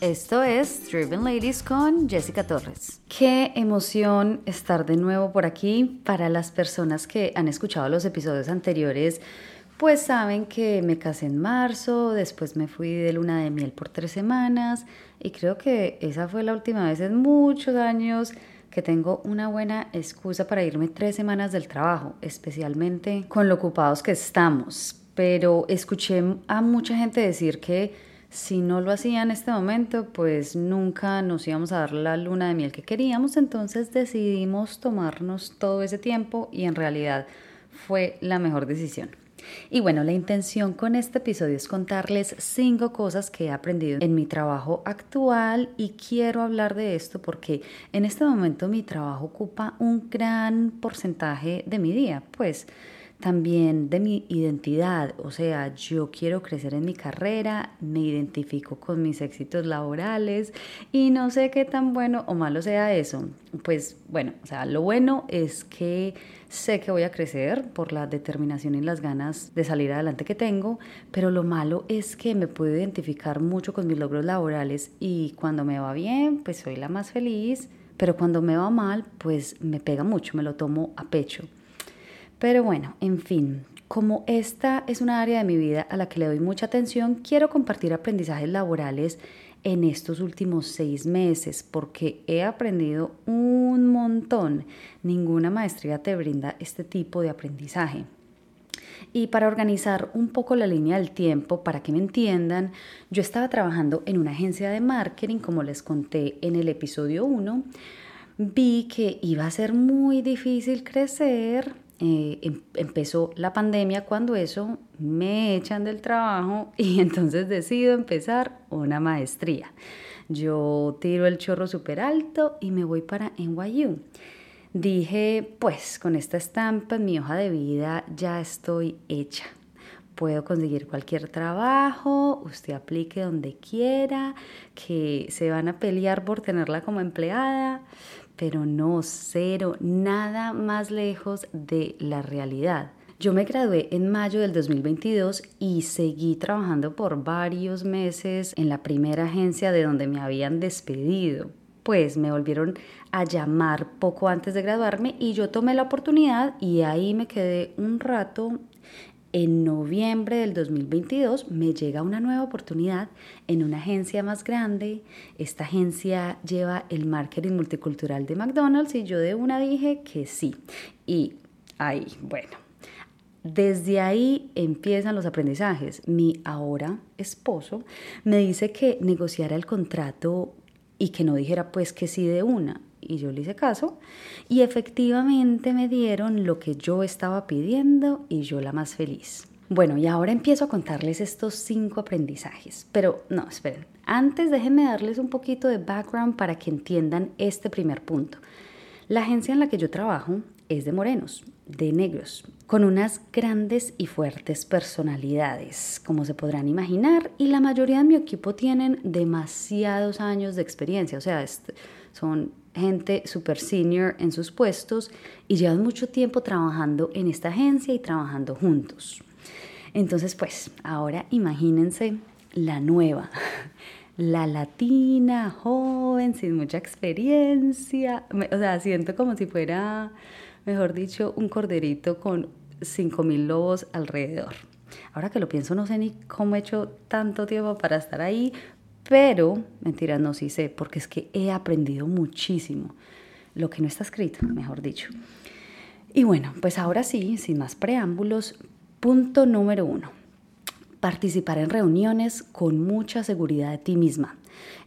Esto es Driven Ladies con Jessica Torres. Qué emoción estar de nuevo por aquí. Para las personas que han escuchado los episodios anteriores, pues saben que me casé en marzo, después me fui de luna de miel por tres semanas y creo que esa fue la última vez en muchos años que tengo una buena excusa para irme tres semanas del trabajo, especialmente con lo ocupados que estamos. Pero escuché a mucha gente decir que si no lo hacía en este momento, pues nunca nos íbamos a dar la luna de miel que queríamos, entonces decidimos tomarnos todo ese tiempo y en realidad fue la mejor decisión. Y bueno, la intención con este episodio es contarles cinco cosas que he aprendido en mi trabajo actual y quiero hablar de esto porque en este momento mi trabajo ocupa un gran porcentaje de mi día, pues también de mi identidad, o sea, yo quiero crecer en mi carrera, me identifico con mis éxitos laborales y no sé qué tan bueno o malo sea eso. Pues bueno, o sea, lo bueno es que sé que voy a crecer por la determinación y las ganas de salir adelante que tengo, pero lo malo es que me puedo identificar mucho con mis logros laborales y cuando me va bien, pues soy la más feliz, pero cuando me va mal, pues me pega mucho, me lo tomo a pecho. Pero bueno, en fin, como esta es una área de mi vida a la que le doy mucha atención, quiero compartir aprendizajes laborales en estos últimos seis meses porque he aprendido un montón. Ninguna maestría te brinda este tipo de aprendizaje. Y para organizar un poco la línea del tiempo, para que me entiendan, yo estaba trabajando en una agencia de marketing, como les conté en el episodio 1. Vi que iba a ser muy difícil crecer eh, em, empezó la pandemia cuando eso me echan del trabajo y entonces decido empezar una maestría. Yo tiro el chorro súper alto y me voy para NYU. Dije, pues con esta estampa en mi hoja de vida ya estoy hecha. Puedo conseguir cualquier trabajo, usted aplique donde quiera, que se van a pelear por tenerla como empleada pero no cero, nada más lejos de la realidad. Yo me gradué en mayo del 2022 y seguí trabajando por varios meses en la primera agencia de donde me habían despedido. Pues me volvieron a llamar poco antes de graduarme y yo tomé la oportunidad y ahí me quedé un rato en noviembre del 2022 me llega una nueva oportunidad en una agencia más grande. Esta agencia lleva el marketing multicultural de McDonald's y yo de una dije que sí. Y ahí, bueno, desde ahí empiezan los aprendizajes. Mi ahora esposo me dice que negociara el contrato y que no dijera pues que sí de una y yo le hice caso y efectivamente me dieron lo que yo estaba pidiendo y yo la más feliz. Bueno, y ahora empiezo a contarles estos cinco aprendizajes, pero no, esperen, antes déjenme darles un poquito de background para que entiendan este primer punto. La agencia en la que yo trabajo es de morenos, de negros, con unas grandes y fuertes personalidades, como se podrán imaginar, y la mayoría de mi equipo tienen demasiados años de experiencia, o sea, son gente super senior en sus puestos y llevan mucho tiempo trabajando en esta agencia y trabajando juntos. Entonces, pues, ahora imagínense la nueva, la latina, joven, sin mucha experiencia. O sea, siento como si fuera, mejor dicho, un corderito con 5.000 lobos alrededor. Ahora que lo pienso, no sé ni cómo he hecho tanto tiempo para estar ahí, pero, mentira, no, sí sé, porque es que he aprendido muchísimo. Lo que no está escrito, mejor dicho. Y bueno, pues ahora sí, sin más preámbulos, punto número uno. Participar en reuniones con mucha seguridad de ti misma.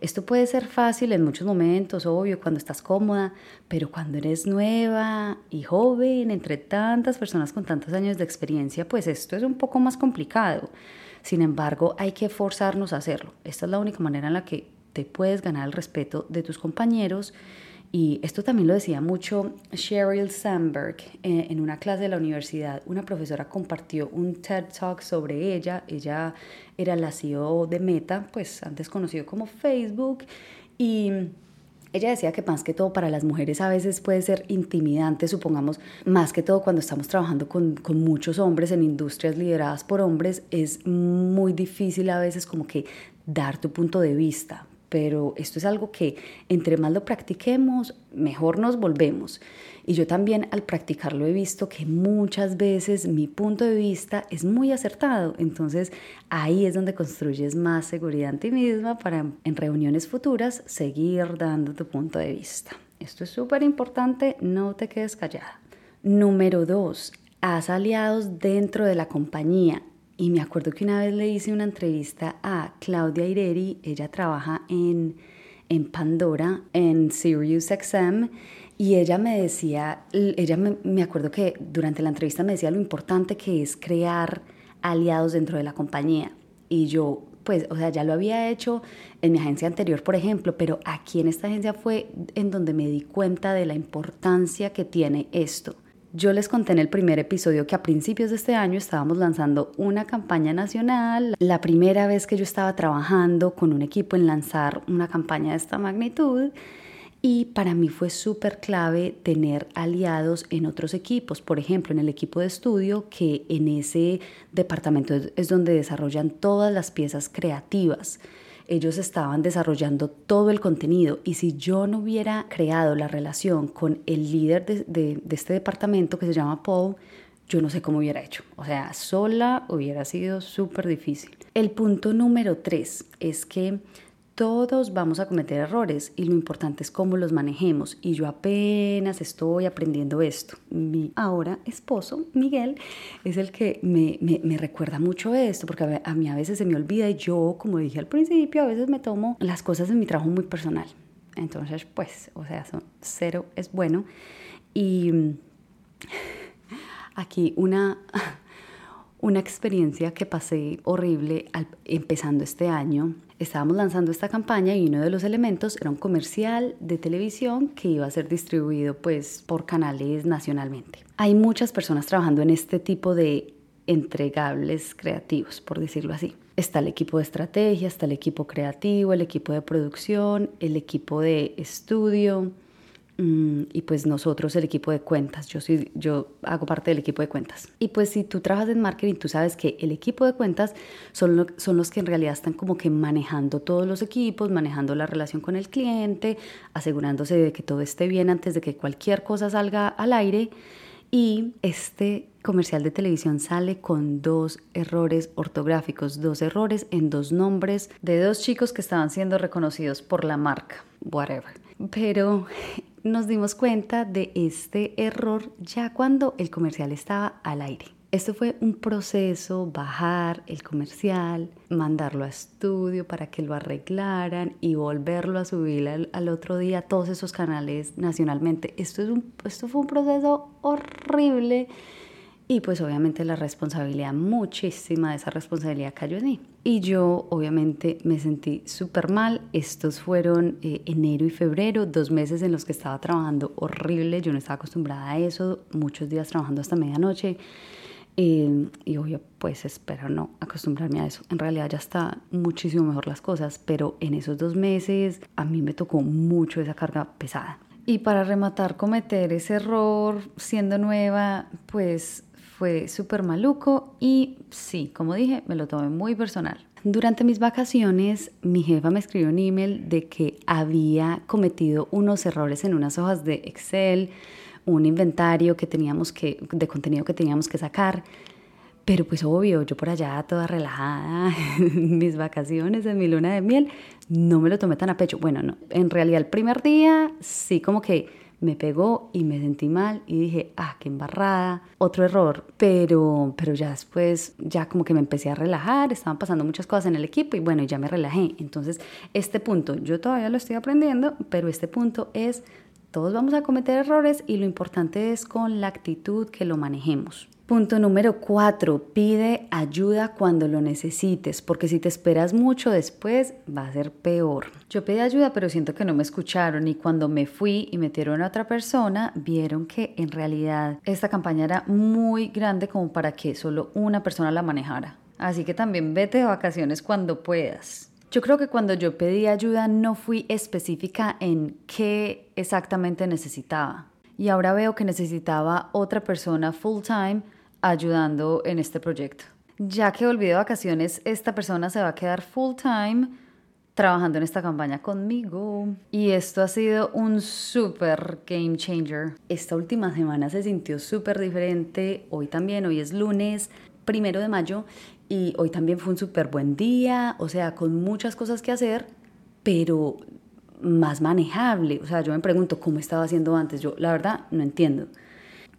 Esto puede ser fácil en muchos momentos, obvio, cuando estás cómoda, pero cuando eres nueva y joven, entre tantas personas con tantos años de experiencia, pues esto es un poco más complicado. Sin embargo, hay que forzarnos a hacerlo. Esta es la única manera en la que te puedes ganar el respeto de tus compañeros. Y esto también lo decía mucho Sheryl Sandberg eh, en una clase de la universidad. Una profesora compartió un TED Talk sobre ella. Ella era la CEO de Meta, pues antes conocido como Facebook. Y ella decía que más que todo para las mujeres a veces puede ser intimidante, supongamos, más que todo cuando estamos trabajando con, con, muchos hombres en industrias lideradas por hombres, es muy difícil a veces como que dar tu punto de vista, pero esto es algo que entre más lo practiquemos, mejor nos volvemos. Y yo también al practicarlo he visto que muchas veces mi punto de vista es muy acertado. Entonces ahí es donde construyes más seguridad en ti misma para en reuniones futuras seguir dando tu punto de vista. Esto es súper importante, no te quedes callada. Número dos, haz aliados dentro de la compañía. Y me acuerdo que una vez le hice una entrevista a Claudia Ireri, ella trabaja en, en Pandora, en Sirius XM, y ella me decía, ella me, me, acuerdo que durante la entrevista me decía lo importante que es crear aliados dentro de la compañía. Y yo, pues, o sea, ya lo había hecho en mi agencia anterior, por ejemplo, pero aquí en esta agencia fue en donde me di cuenta de la importancia que tiene esto. Yo les conté en el primer episodio que a principios de este año estábamos lanzando una campaña nacional. La primera vez que yo estaba trabajando con un equipo en lanzar una campaña de esta magnitud y para mí fue súper clave tener aliados en otros equipos, por ejemplo, en el equipo de estudio, que en ese departamento es donde desarrollan todas las piezas creativas. Ellos estaban desarrollando todo el contenido y si yo no hubiera creado la relación con el líder de, este departamento que se llama Paul, yo no sé cómo hubiera hecho. O sea, sola hubiera sido súper difícil. El punto número tres es que todos vamos a cometer errores y lo importante es cómo los manejemos. Y yo apenas estoy aprendiendo esto. Mi ahora esposo, Miguel, es el que me, me, recuerda mucho esto, porque a, mí a veces se me olvida y yo, como dije al principio, a veces me tomo las cosas en mi trabajo muy personal. Entonces, pues, o sea, cero es bueno. Y aquí una una experiencia que pasé horrible empezando este año. Estábamos lanzando esta campaña y uno de los elementos era un comercial de televisión que iba a ser distribuido pues por canales nacionalmente. Hay muchas personas trabajando en este tipo de entregables creativos, por decirlo así. Está el equipo de estrategia, está el equipo creativo, el equipo de producción, el equipo de estudio, y pues nosotros el equipo de cuentas, yo, soy, yo hago parte del equipo de cuentas. Y pues si tú trabajas en marketing, tú sabes que el equipo de cuentas son, son los que en realidad están como que manejando todos los equipos, manejando la relación con el cliente, asegurándose de que todo esté bien antes de que cualquier cosa salga al aire. Y este comercial de televisión sale con dos errores ortográficos, dos errores en dos nombres de dos chicos que estaban siendo reconocidos por la marca, whatever. Pero nos dimos cuenta de este error ya cuando el comercial estaba al aire. Esto fue un proceso, bajar el comercial, mandarlo a estudio para que lo arreglaran y volverlo a subir al, otro día todos esos canales nacionalmente. Esto, es un, esto fue un proceso horrible y pues obviamente la responsabilidad, muchísima de esa responsabilidad cayó en mí. Y yo obviamente me sentí súper mal. Estos fueron eh, enero y febrero, dos meses en los que estaba trabajando horrible. Yo no estaba acostumbrada a eso, muchos días trabajando hasta medianoche. Eh, y obvio, pues espero no acostumbrarme a eso. En realidad ya está muchísimo mejor las cosas, pero en esos dos meses a mí me tocó mucho esa carga pesada. Y para rematar, cometer ese error siendo nueva, pues fue súper maluco y sí, como dije, me lo tomé muy personal. Durante mis vacaciones, mi jefa me escribió un email de que había cometido unos errores en unas hojas de Excel, un inventario que teníamos que, de contenido que teníamos que sacar. Pero pues obvio, yo por allá toda relajada, mis vacaciones, en mi luna de miel, no me lo tomé tan a pecho. Bueno, no, en realidad el primer día sí como que me pegó y me sentí mal y dije, ah, qué embarrada, otro error, pero, pero ya después, ya como que me empecé a relajar, estaban pasando muchas cosas en el equipo y bueno, ya me relajé. Entonces, este punto, yo todavía lo estoy aprendiendo, pero este punto es, todos vamos a cometer errores y lo importante es con la actitud que lo manejemos. Punto número cuatro, pide ayuda cuando lo necesites, porque si te esperas mucho después va a ser peor. Yo pedí ayuda, pero siento que no me escucharon y cuando me fui y metieron a otra persona, vieron que en realidad esta campaña era muy grande como para que solo una persona la manejara. Así que también vete de vacaciones cuando puedas. Yo creo que cuando yo pedí ayuda no fui específica en qué exactamente necesitaba y ahora veo que necesitaba otra persona full time ayudando en este proyecto. Ya que volví de vacaciones, esta persona se va a quedar full time trabajando en esta campaña conmigo. Y esto ha sido un súper game changer. Esta última semana se sintió súper diferente. Hoy también, hoy es lunes, primero de mayo. Y hoy también fue un súper buen día. O sea, con muchas cosas que hacer, pero más manejable. O sea, yo me pregunto cómo estaba haciendo antes. Yo, la verdad, no entiendo.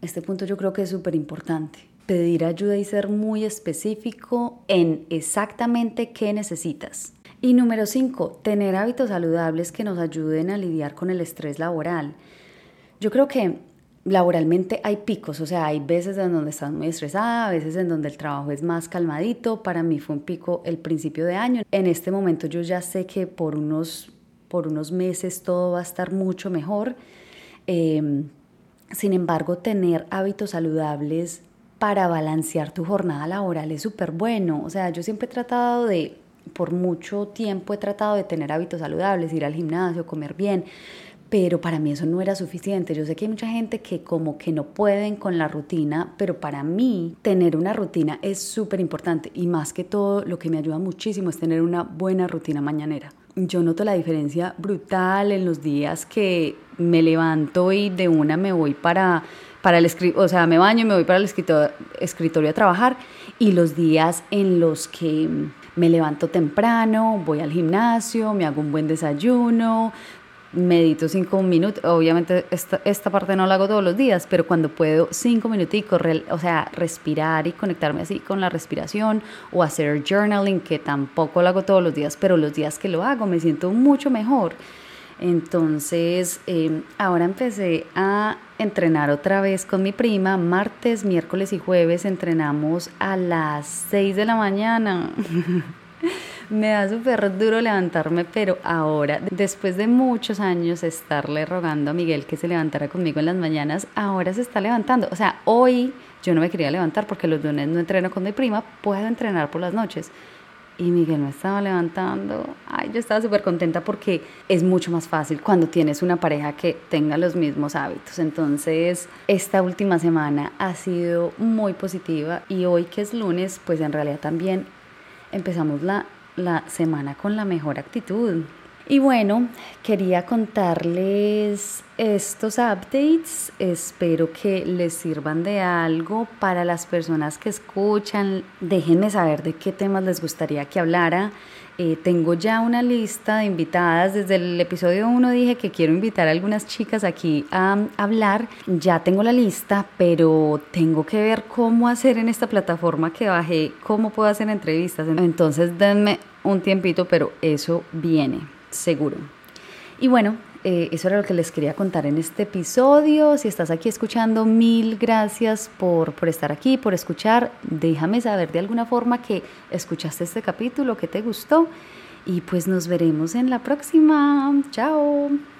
Este punto yo creo que es súper importante. Pedir ayuda y ser muy específico en exactamente qué necesitas. Y número 5, tener hábitos saludables que nos ayuden a lidiar con el estrés laboral. Yo creo que laboralmente hay picos, o sea, hay veces en donde estás muy estresada, veces en donde el trabajo es más calmadito. Para mí fue un pico el principio de año. En este momento yo ya sé que por unos, por unos meses todo va a estar mucho mejor. Em, sin embargo, tener hábitos saludables para balancear tu jornada laboral es súper bueno. O sea, yo siempre he tratado de por mucho tiempo he tratado de tener hábitos saludables, ir al gimnasio, comer bien, pero para mí eso no era suficiente. Yo sé que hay mucha gente que como que no pueden con la rutina, pero para mí tener una rutina es súper importante y más que todo lo que me ayuda muchísimo es tener una buena rutina mañanera. Yo noto la diferencia brutal en los días que me levanto y de una me voy para, para el o sea, me baño y me voy para el escritorio a trabajar y los días en los que me levanto temprano, voy al gimnasio, me hago un buen desayuno, medito cinco minutos, obviamente esta, esta, parte no la hago todos los días, pero cuando puedo cinco minuticos, o sea, respirar y conectarme así con la respiración o hacer journaling, que tampoco lo hago todos los días, pero los días que lo hago me siento mucho mejor. Entonces, em, ahora empecé a entrenar otra vez con mi prima. Martes, miércoles y jueves entrenamos a las 6 de la mañana. Me da súper duro levantarme, pero ahora, después de muchos años estarle rogando a Miguel que se levantara conmigo en las mañanas, ahora se está levantando. O sea, hoy yo no me quería levantar porque los lunes no entreno con mi prima, puedo entrenar por las noches y Miguel me estaba levantando. Ay, yo estaba súper contenta porque es mucho más fácil cuando tienes una pareja que tenga los mismos hábitos. Entonces, esta última semana ha sido muy positiva y hoy que es lunes, pues en realidad también empezamos la, la semana con la mejor actitud. Y bueno, quería contarles estos updates. Espero que les sirvan de algo para las personas que escuchan. Déjenme saber de qué temas les gustaría que hablara. Eh, tengo ya una lista de invitadas. Desde el episodio 1 dije que quiero invitar a algunas chicas aquí a hablar. Ya tengo la lista, pero tengo que ver cómo hacer en esta plataforma que bajé, cómo puedo hacer entrevistas. Entonces denme un tiempito, pero eso viene seguro. Y bueno, eh, eso era lo que les quería contar en este episodio. Si estás aquí escuchando, mil gracias por, por estar aquí, por escuchar. Déjame saber de alguna forma que escuchaste este capítulo, que te gustó. Y pues nos veremos en la próxima. Chao.